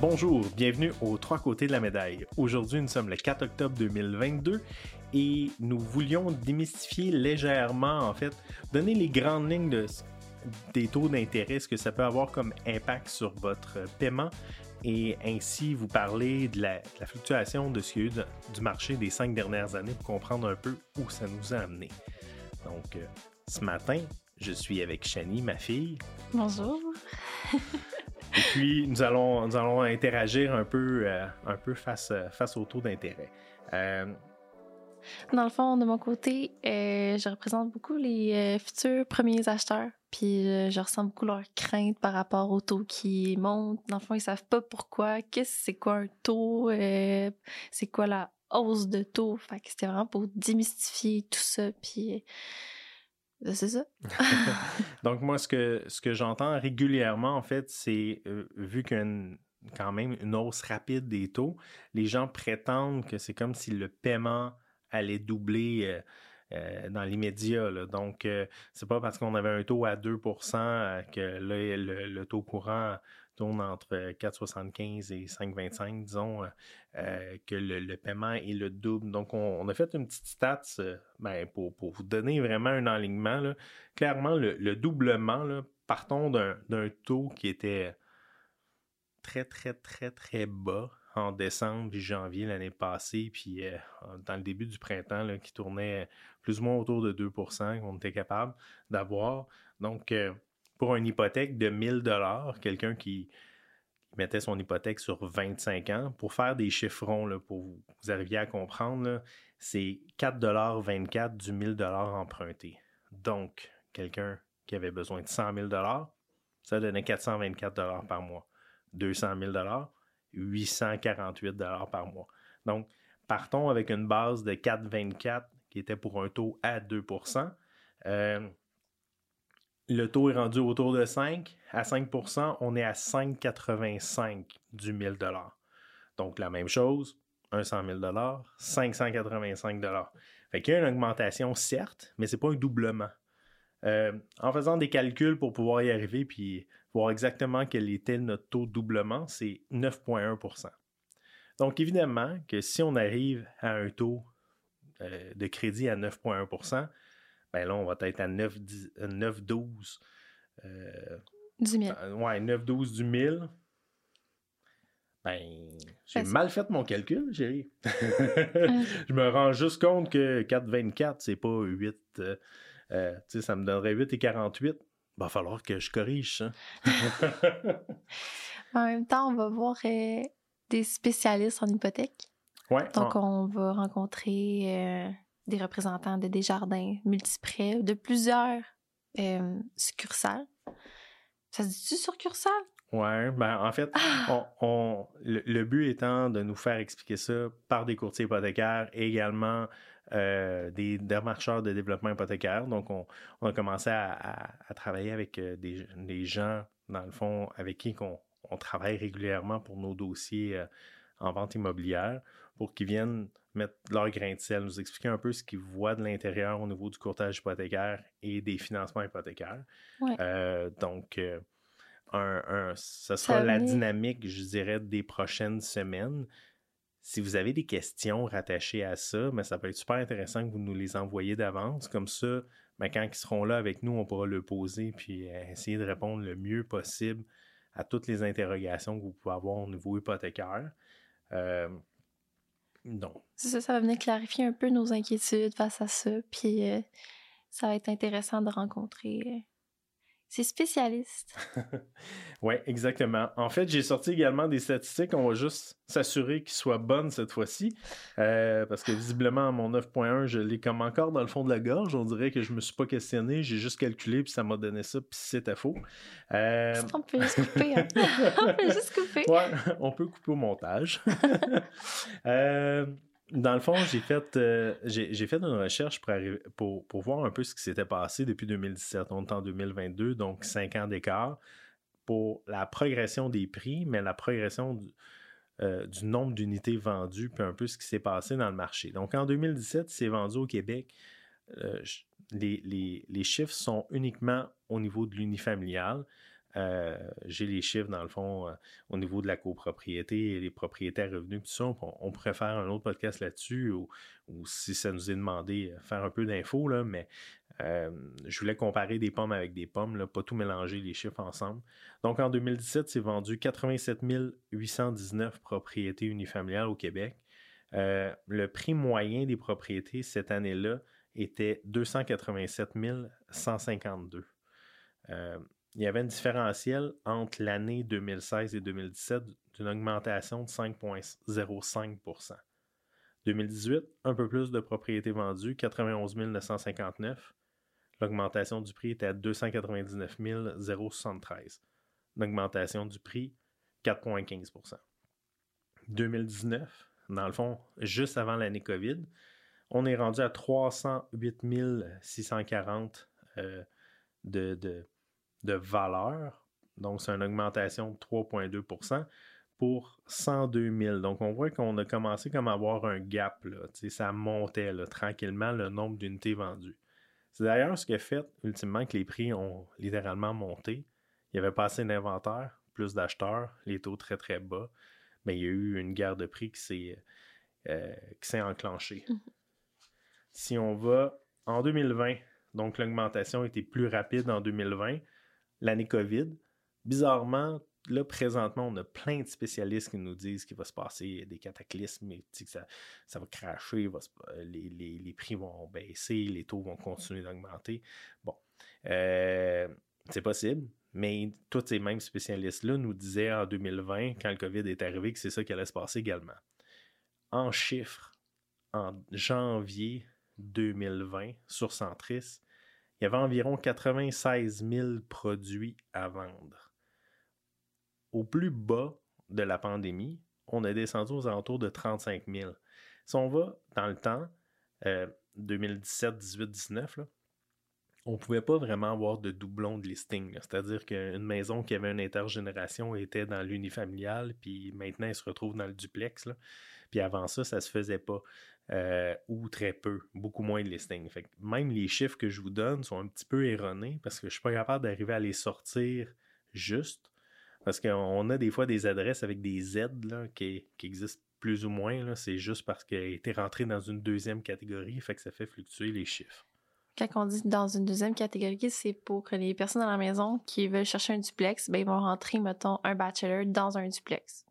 Bonjour, bienvenue aux trois côtés de la médaille. Aujourd'hui, nous sommes le 4 octobre 2022 et nous voulions démystifier légèrement, en fait, donner les grandes lignes de, des taux d'intérêt, ce que ça peut avoir comme impact sur votre paiement et ainsi vous parler de la, fluctuation de ce qu'il y a eu du marché des cinq dernières années pour comprendre un peu où ça nous a amené. Donc, euh, ce matin, je suis avec Shani, ma fille. Bonjour. Et puis, nous allons, nous allons interagir un peu, euh, un peu face, face au taux d'intérêt. Euh, Dans le fond, de mon côté, je représente beaucoup les futurs premiers acheteurs puis euh, je ressens beaucoup leur crainte par rapport au taux qui monte. Dans le fond, ils savent pas pourquoi. Qu'est-ce c'est quoi un taux? Euh, c'est quoi la hausse de taux? Fait que c'était vraiment pour démystifier tout ça. Puis euh, c'est ça. Donc moi, ce que, ce que j'entends régulièrement, en fait, c'est vu qu'il y a quand même une hausse rapide des taux, les gens prétendent que c'est comme si le paiement allait doubler euh, dans l'immédiat. Donc, euh, c'est pas parce qu'on avait un taux à 2% euh, que là, le, taux courant tourne entre 4,75 et 5,25, disons, que le, paiement est le double. Donc, on, a fait une petite stats ben, pour, pour, vous donner vraiment un alignement. Clairement, le, doublement, partons d'un taux qui était très, très, très, très bas en décembre et janvier l'année passée, puis euh, dans le début du printemps, qui tournait plus ou moins autour de 2% qu'on était capable d'avoir. Donc, euh, pour une hypothèque de 1000 dollars, quelqu'un qui mettait son hypothèque sur 25 ans, pour faire des chiffrons, pour vous, vous arriviez à comprendre, c'est 4,24 du 1000 dollars emprunté. Donc, quelqu'un qui avait besoin de 100 000 dollars, ça donnait 424 dollars par mois. 200 000 dollars, 848 par mois. Donc, partons avec une base de 4,24 qui était pour un taux à 2 euh, Le taux est rendu autour de 5. À 5% on est à 5,85 du 1000 Donc, la même chose, un 100 000 585 Fait qu'il y a une augmentation, certes, mais ce n'est pas un doublement. Euh, en faisant des calculs pour pouvoir y arriver, puis voir exactement quel était notre taux de doublement, c'est 9,1% Donc, évidemment que si on arrive à un taux euh, de crédit à 9,1 ben là, on va être à 9,12 euh, du 1000. ouais, 9,12 du 1000. Ben, j'ai mal fait mon calcul, chérie. je me rends juste compte que 4,24, c'est pas 8. Euh, euh, ça me donnerait 8 et 48 va falloir que je corrige ça. en même temps, on va voir euh, des spécialistes en hypothèque. Ouais, Donc, on va rencontrer euh, des représentants de Desjardins, Multiprès, de plusieurs euh, succursales. Ça se dit-tu succursale? Oui, ben en fait, ah! on, le, but étant de nous faire expliquer ça par des courtiers hypothécaires et également euh, des démarcheurs de développement hypothécaire. Donc, on, a commencé à, travailler avec euh, des, gens, dans le fond, avec qui on, travaille régulièrement pour nos dossiers euh, en vente immobilière, pour qu'ils viennent mettre leur grain de sel, nous expliquer un peu ce qu'ils voient de l'intérieur au niveau du courtage hypothécaire et des financements hypothécaires. donc, un, ce sera la dynamique, je dirais, des prochaines semaines. Si vous avez des questions rattachées à ça, mais ça peut être super intéressant que vous nous les envoyiez d'avance. Comme ça, ben, quand ils seront là avec nous, on pourra le poser puis euh, essayer de répondre le mieux possible à toutes les interrogations que vous pouvez avoir au niveau hypothécaire. Euh, donc. Ça, ça va venir clarifier un peu nos inquiétudes face à ça. Puis euh, ça va être intéressant de rencontrer c'est spécialiste. oui, exactement. En fait, j'ai sorti également des statistiques. On va juste s'assurer qu'ils soient bonnes cette fois-ci. Euh, parce que visiblement, mon 9.1, je l'ai comme encore dans le fond de la gorge. On dirait que je me suis pas questionné. J'ai juste calculé, puis ça m'a donné ça, puis c'était faux. Euh... On peut juste couper. Hein. on peut juste couper. Ouais, on peut couper au montage. euh, dans le fond, j'ai fait, euh, fait une recherche pour, pour, voir un peu ce qui s'était passé depuis 2017. On est en 2022, donc cinq ans d'écart pour la progression des prix, mais la progression du, euh, du nombre d'unités vendues, puis un peu ce qui s'est passé dans le marché. Donc en 2017, c'est vendu au Québec. Euh, les, les, les, chiffres sont uniquement au niveau de l'unifamilial. Euh, j'ai les chiffres, dans le fond, euh, au niveau de la copropriété et les propriétaires revenus, tout ça. On, pourrait faire un autre podcast là-dessus ou, si ça nous est demandé, euh, faire un peu d'infos, mais je voulais comparer des pommes avec des pommes, pas tout mélanger les chiffres ensemble. Donc en 2017, c'est vendu 87 819 propriétés unifamiliales au Québec. le prix moyen des propriétés cette année-là était 287 152 il y avait un différentiel entre l'année 2016 et 2017 d'une augmentation de 5,05% 2018, un peu plus de propriétés vendues, 91 959. L'augmentation du prix était à 299 073. L'augmentation du prix, 4,15% 2019, dans le fond, juste avant l'année COVID, on est rendu à 308 640 euh, de, de, de valeur. Donc, c'est une augmentation de 3,2% pour 102 000. Donc, on voit qu'on a commencé comme à avoir un gap. Là. Ça montait tranquillement le nombre d'unités vendues. C'est d'ailleurs ce qui a fait ultimement que les prix ont littéralement monté. Il y avait pas assez d'inventaire, plus d'acheteurs, les taux très très bas. Mais il y a eu une guerre de prix qui s'est, euh, enclenchée. Mm-hmm. Si on va en 2020, donc l'augmentation était plus rapide en 2020 l'année COVID. Bizarrement, là, présentement, on a plein de spécialistes qui nous disent qu'il va se passer des cataclysmes, et que ça, va cracher, les, prix vont baisser, les taux vont continuer d'augmenter. Bon, euh, c'est possible, mais tous ces mêmes spécialistes-là nous disaient en 2020, quand le COVID est arrivé, que c'est ça qui allait se passer également. En chiffres, en janvier 2020, sur Centris, il y avait environ 96 000 produits à vendre. Au plus bas de la pandémie, on est descendu aux alentours de 35 000. Si on va dans le temps, 2017, 18, 19, on ne pouvait pas vraiment avoir de doublon de listing. C'est-à-dire qu'une maison qui avait une intergénération était dans l'unifamilial, puis maintenant elle se retrouve dans le duplex. Puis avant ça, ça ne se faisait pas. Euh, ou très peu, beaucoup moins de listings. Fait même les chiffres que je vous donne sont un petit peu erronés parce que je ne suis pas capable d'arriver à les sortir juste. Parce qu'on a des fois des adresses avec des Z qui, existent plus ou moins. C'est juste parce qu'elle été rentrée dans une deuxième catégorie, fait que ça fait fluctuer les chiffres. Quand on dit dans une deuxième catégorie, c'est pour que les personnes dans la maison qui veulent chercher un duplex, ben, ils vont rentrer, mettons, un bachelor dans un duplex.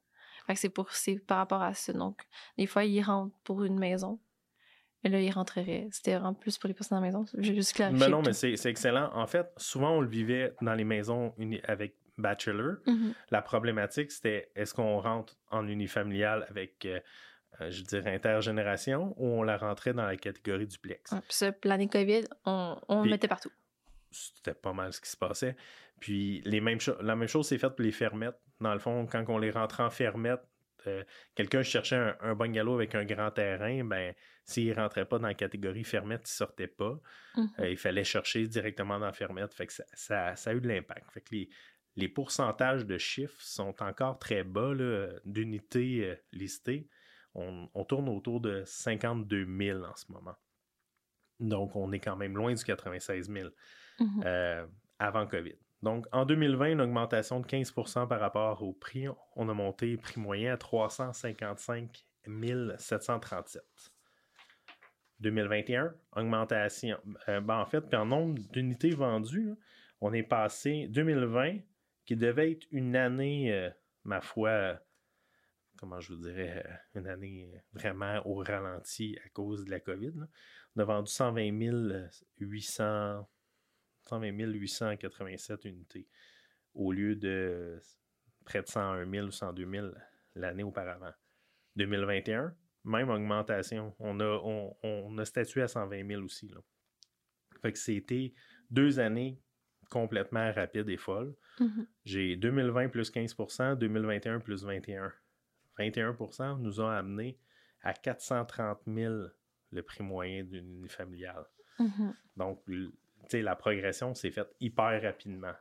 C'est pour c'est par rapport à ça. Donc, des fois, ils rentrent pour une maison. Et là, ils rentreraient. C'était vraiment plus pour les personnes à la maison. J'ai juste clarifié. Mais non, mais c'est excellent. En fait, souvent, on le vivait dans les maisons avec bachelor. Mm-hmm. La problématique, c'était est-ce qu'on rentre en unifamilial avec, euh, euh, je dirais, intergénération ou on la rentrait dans la catégorie duplex? Ah, puis ça, l'année COVID, on, on le mettait partout. C'était pas mal ce qui se passait. Puis les mêmes la même chose s'est faite pour les fermettes. Dans le fond, quand on les rentrait en fermette, euh, quelqu'un cherchait un, bungalow avec un grand terrain, ben s'il ne rentrait pas dans la catégorie fermette, il ne sortait pas. Mhm. Euh, il fallait chercher directement dans la fermette. Fait que ça, a eu de l'impact. Fait que les, pourcentages de chiffres sont encore très bas d'unités euh, listées. On, tourne autour de 52 000 en ce moment. Donc, on est quand même loin du 96 000 mhm. avant COVID. Donc, en 2020, une augmentation de 15% par rapport au prix. On a monté prix moyen à 355 737. 2021, augmentation. Euh, ben, en fait, en nombre d'unités vendues, on est passé 2020, qui devait être une année, euh, ma foi, comment je vous dirais, euh, une année vraiment au ralenti à cause de la COVID. On a vendu 120 800 120 887 unités au lieu de près de 101 000 ou 102 000 l'année auparavant. 2021, même augmentation. On a, on, a statué à 120 000 aussi. Là. Fait que c'était deux années complètement rapides et folles. Mm-hmm. J'ai 2020 plus 15% 2021 plus 21 21% nous ont amené à 430 000 le prix moyen d'une familiale. Mm-hmm. Donc, la progression s'est faite hyper rapidement.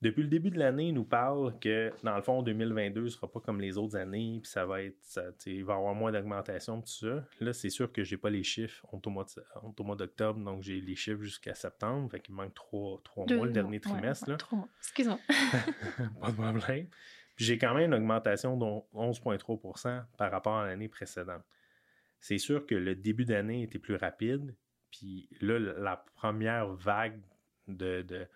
depuis le début de l'année, il nous parle que, dans le fond, 2022 ne sera pas comme les autres années, puis ça va être, il va y avoir moins d'augmentation, tout ça. Là, c'est sûr que je n'ai pas les chiffres au mois d'octobre, donc j'ai les chiffres jusqu'à septembre, fait qu'il manque trois, mois, le dernier trimestre. Excuse-moi. pas de problème. Puis j'ai quand même une augmentation de 11,3 par rapport à l'année précédente. C'est sûr que le début d'année était plus rapide, puis là, la première vague de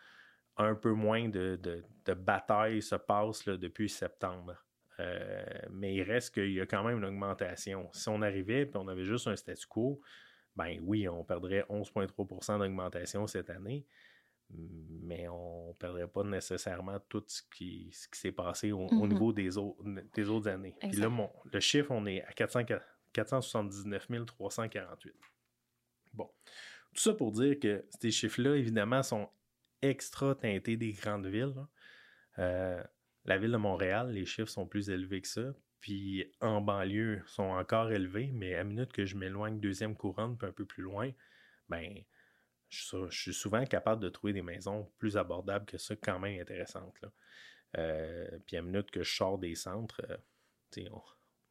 un peu moins de, de, bataille se passe depuis septembre. Euh, mais il reste qu'il y a quand même une augmentation. Si on arrivait et on avait juste un statu quo, ben oui, on perdrait 11,3% d'augmentation cette année, mais on ne perdrait pas nécessairement tout ce qui, ce qui s'est passé au, mm-hmm. niveau des, autres, des autres années. Puis là, le chiffre, on est à 479 348. Bon. Tout ça pour dire que ces chiffres-là, évidemment, sont extra teinté des grandes villes. Euh, la ville de Montréal, les chiffres sont plus élevés que ça. Puis en banlieue, sont encore élevés, mais à minute que je m'éloigne deuxième couronne, puis un peu plus loin, ben je, suis souvent capable de trouver des maisons plus abordables que ça, quand même intéressantes. Euh, puis à minute que je sors des centres, euh, on,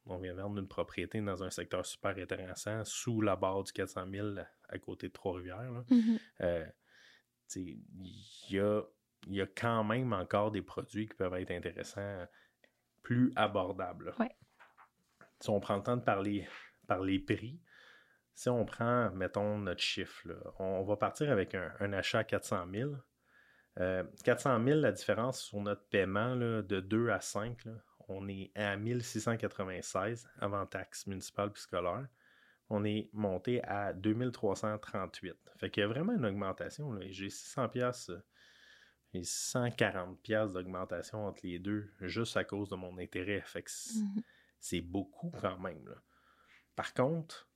vient vendre une propriété dans un secteur super intéressant, sous la barre du 400 000 à côté de Trois-Rivières. Mm-hmm il y a, y a quand même encore des produits qui peuvent être intéressants, plus abordables. Si on prend le temps de parler par les prix, si on prend, mettons, notre chiffre, on, va partir avec un, achat à 400 000. 400 000, la différence sur notre paiement de 2 à 5, on est à 1696 avant taxe municipale et scolaire on est monté à 2338. Fait qu'il y a vraiment une augmentation. J'ai 600 pièces et 140 pièces d'augmentation entre les deux juste à cause de mon intérêt. Fait que c'est mhm. beaucoup quand même. Par contre,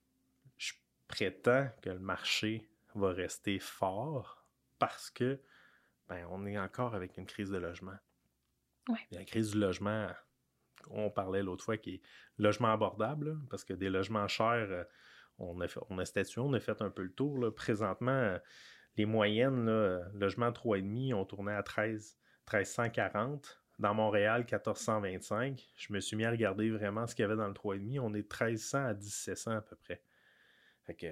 je prétends que le marché va rester fort parce que ben, on est encore avec une crise de logement. La crise du logement, on parlait l'autre fois, qui est logement abordable, parce que des logements chers, euh, on a, fait, on a statué, on a fait un peu le tour. Présentement, les moyennes, là, logement 3,5, on tournait à 13, 1340. Dans Montréal, 1425. Je me suis mis à regarder vraiment ce qu'il y avait dans le 3,5. On est de 1300 à 1700 à peu près. Fait que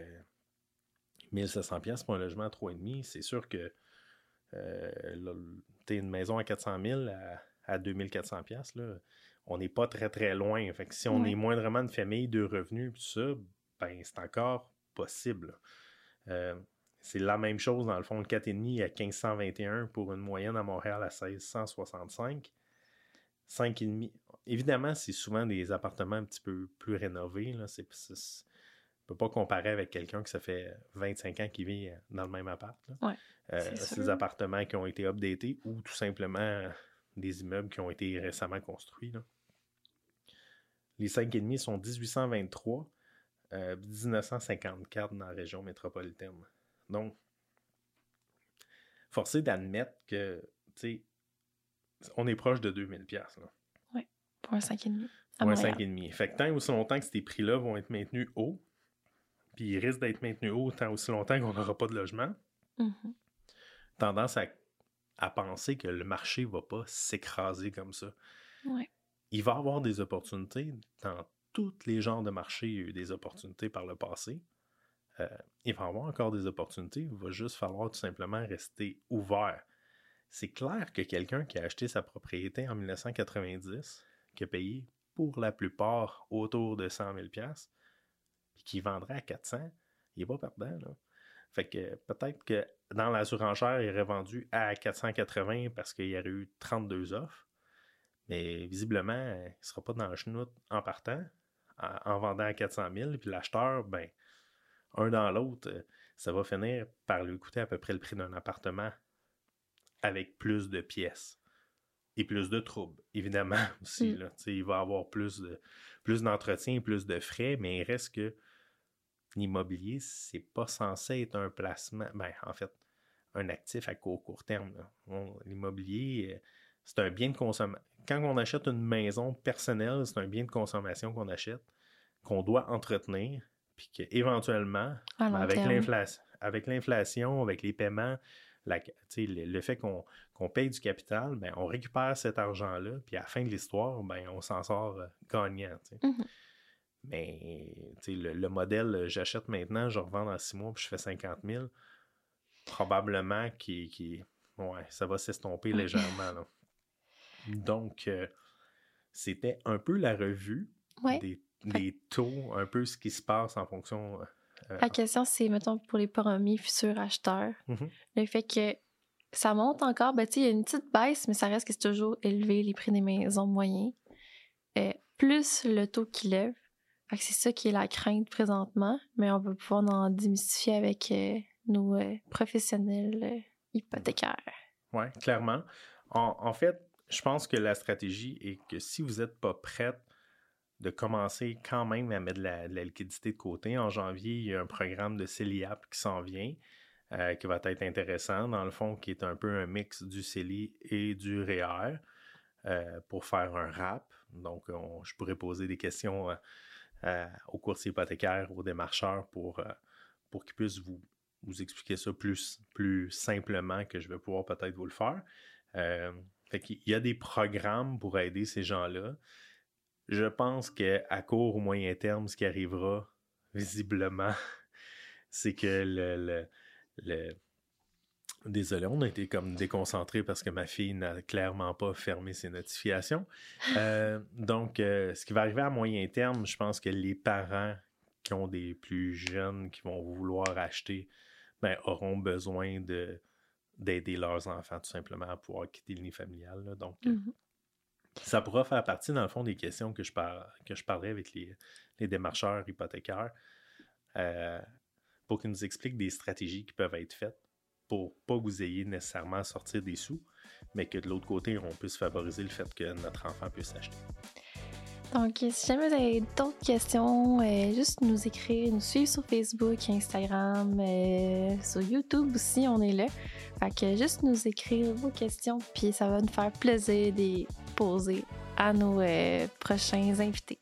1700 pièces pour un logement à 3,5, c'est sûr que euh, une maison à 400 000 à, à 2400 pièces on n'est pas très très loin. Fait que si on est moindrement une famille de revenus, tout ça, ben c'est encore possible. Euh, c'est la même chose dans le fond, le 4,5 à 1521 pour une moyenne à Montréal à 1665. 5,5. Évidemment, c'est souvent des appartements un petit peu plus rénovés. Là. C'est, ne peut pas comparer avec quelqu'un qui ça fait 25 ans qui vit dans le même appart. Euh, c'est des appartements qui ont été updatés ou tout simplement des immeubles qui ont été récemment construits. Les 5,5 sont 1823, 1954 euh, dans la région métropolitaine. Donc, forcé d'admettre que, tu sais, on est proche de 2000 pièces Oui, pour un 5,5. Pour un 5,5. Fait que tant aussi longtemps que ces prix-là vont être maintenus hauts, puis ils risquent d'être maintenus hauts tant aussi longtemps qu'on n'aura pas de logement, mm-hmm. tendance à, à, penser que le marché ne va pas s'écraser comme ça. Ouais il va avoir des opportunités dans tous les genres de marchés. Il y a eu des opportunités par le passé. Euh, il va avoir encore des opportunités. Il va juste falloir tout simplement rester ouvert. C'est clair que quelqu'un qui a acheté sa propriété en 1990, qui a payé pour la plupart autour de 100 000 puis qui vendrait à 400, il n'est pas perdant. Là. Fait que peut-être que dans la surenchère, il aurait vendu à 480 parce qu'il y aurait eu 32 offres. Mais visiblement, il ne sera pas dans le chenoute en partant, en, vendant à 400 000. Puis l'acheteur, ben, un dans l'autre, euh, ça va finir par lui coûter à peu près le prix d'un appartement avec plus de pièces et plus de troubles, évidemment aussi. Mm. Là, il va avoir plus de plus d'entretien, plus de frais, mais il reste que l'immobilier, c'est pas censé être un placement, ben, en fait, un actif à court, court terme. L'immobilier, euh, c'est un bien de consommation quand on achète une maison personnelle, c'est un bien de consommation qu'on achète, qu'on doit entretenir, puis qu'éventuellement, avec l'inflation, avec l'inflation, avec les paiements, le, fait qu'on paye du capital, ben, on récupère cet argent-là, puis à la fin de l'histoire, ben, on s'en sort euh, gagnant. Mm-hmm. Mais le, le, modèle, j'achète maintenant, je revends dans six mois, puis je fais 50 000, probablement qui, qui ouais, ça va s'estomper légèrement. Donc, euh, c'était un peu la revue des, des, taux, un peu ce qui se passe en fonction euh, La question, c'est, mettons, pour les premiers futurs acheteurs, mm-hmm. le fait que ça monte encore, ben, il y a une petite baisse, mais ça reste que c'est toujours élevé, les prix des maisons moyens. Euh, plus le taux qui lève. c'est ça qui est la crainte présentement, mais on va pouvoir en démystifier avec euh, nos professionnels hypothécaires. Oui, clairement. En, en, fait, je pense que la stratégie est que si vous n'êtes pas prête de commencer quand même à mettre de la, liquidité de côté. En janvier, il y a un programme de CELIAP qui s'en vient, euh, qui va être intéressant, dans le fond, qui est un peu un mix du CELI et du REER euh, pour faire un RAP. Donc, je pourrais poser des questions euh, aux coursiers hypothécaires, aux démarcheurs pour, pour qu'ils puissent vous, vous expliquer ça plus, plus simplement que je vais pouvoir peut-être vous le faire. Fait qu'il y a des programmes pour aider ces gens-là. Je pense qu'à court ou moyen terme, ce qui arrivera, visiblement, c'est que le, le, Désolé, on a été comme déconcentré parce que ma fille n'a clairement pas fermé ses notifications. Euh, donc, euh, ce qui va arriver à moyen terme, je pense que les parents qui ont des plus jeunes qui vont vouloir acheter ben, auront besoin de d'aider leurs enfants tout simplement à pouvoir quitter le nid familial. Donc, mm-hmm. Ça pourra faire partie, dans le fond, des questions que je, par... que je parlerai avec les, les démarcheurs hypothécaires euh, pour qu'ils nous expliquent des stratégies qui peuvent être faites pour pas que vous ayez nécessairement à sortir des sous, mais que de l'autre côté, on puisse favoriser le fait que notre enfant puisse acheter. Donc, si jamais vous avez d'autres questions, euh, juste nous écrire, nous suivre sur Facebook, Instagram, euh, sur YouTube aussi, on est là. Fait que juste nous écrire vos questions, puis ça va nous faire plaisir de les poser à nos euh, prochains invités.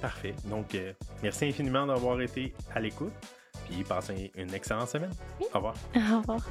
Parfait. Donc, merci infiniment d'avoir été à l'écoute, puis passez une excellente semaine. Au revoir. Au revoir.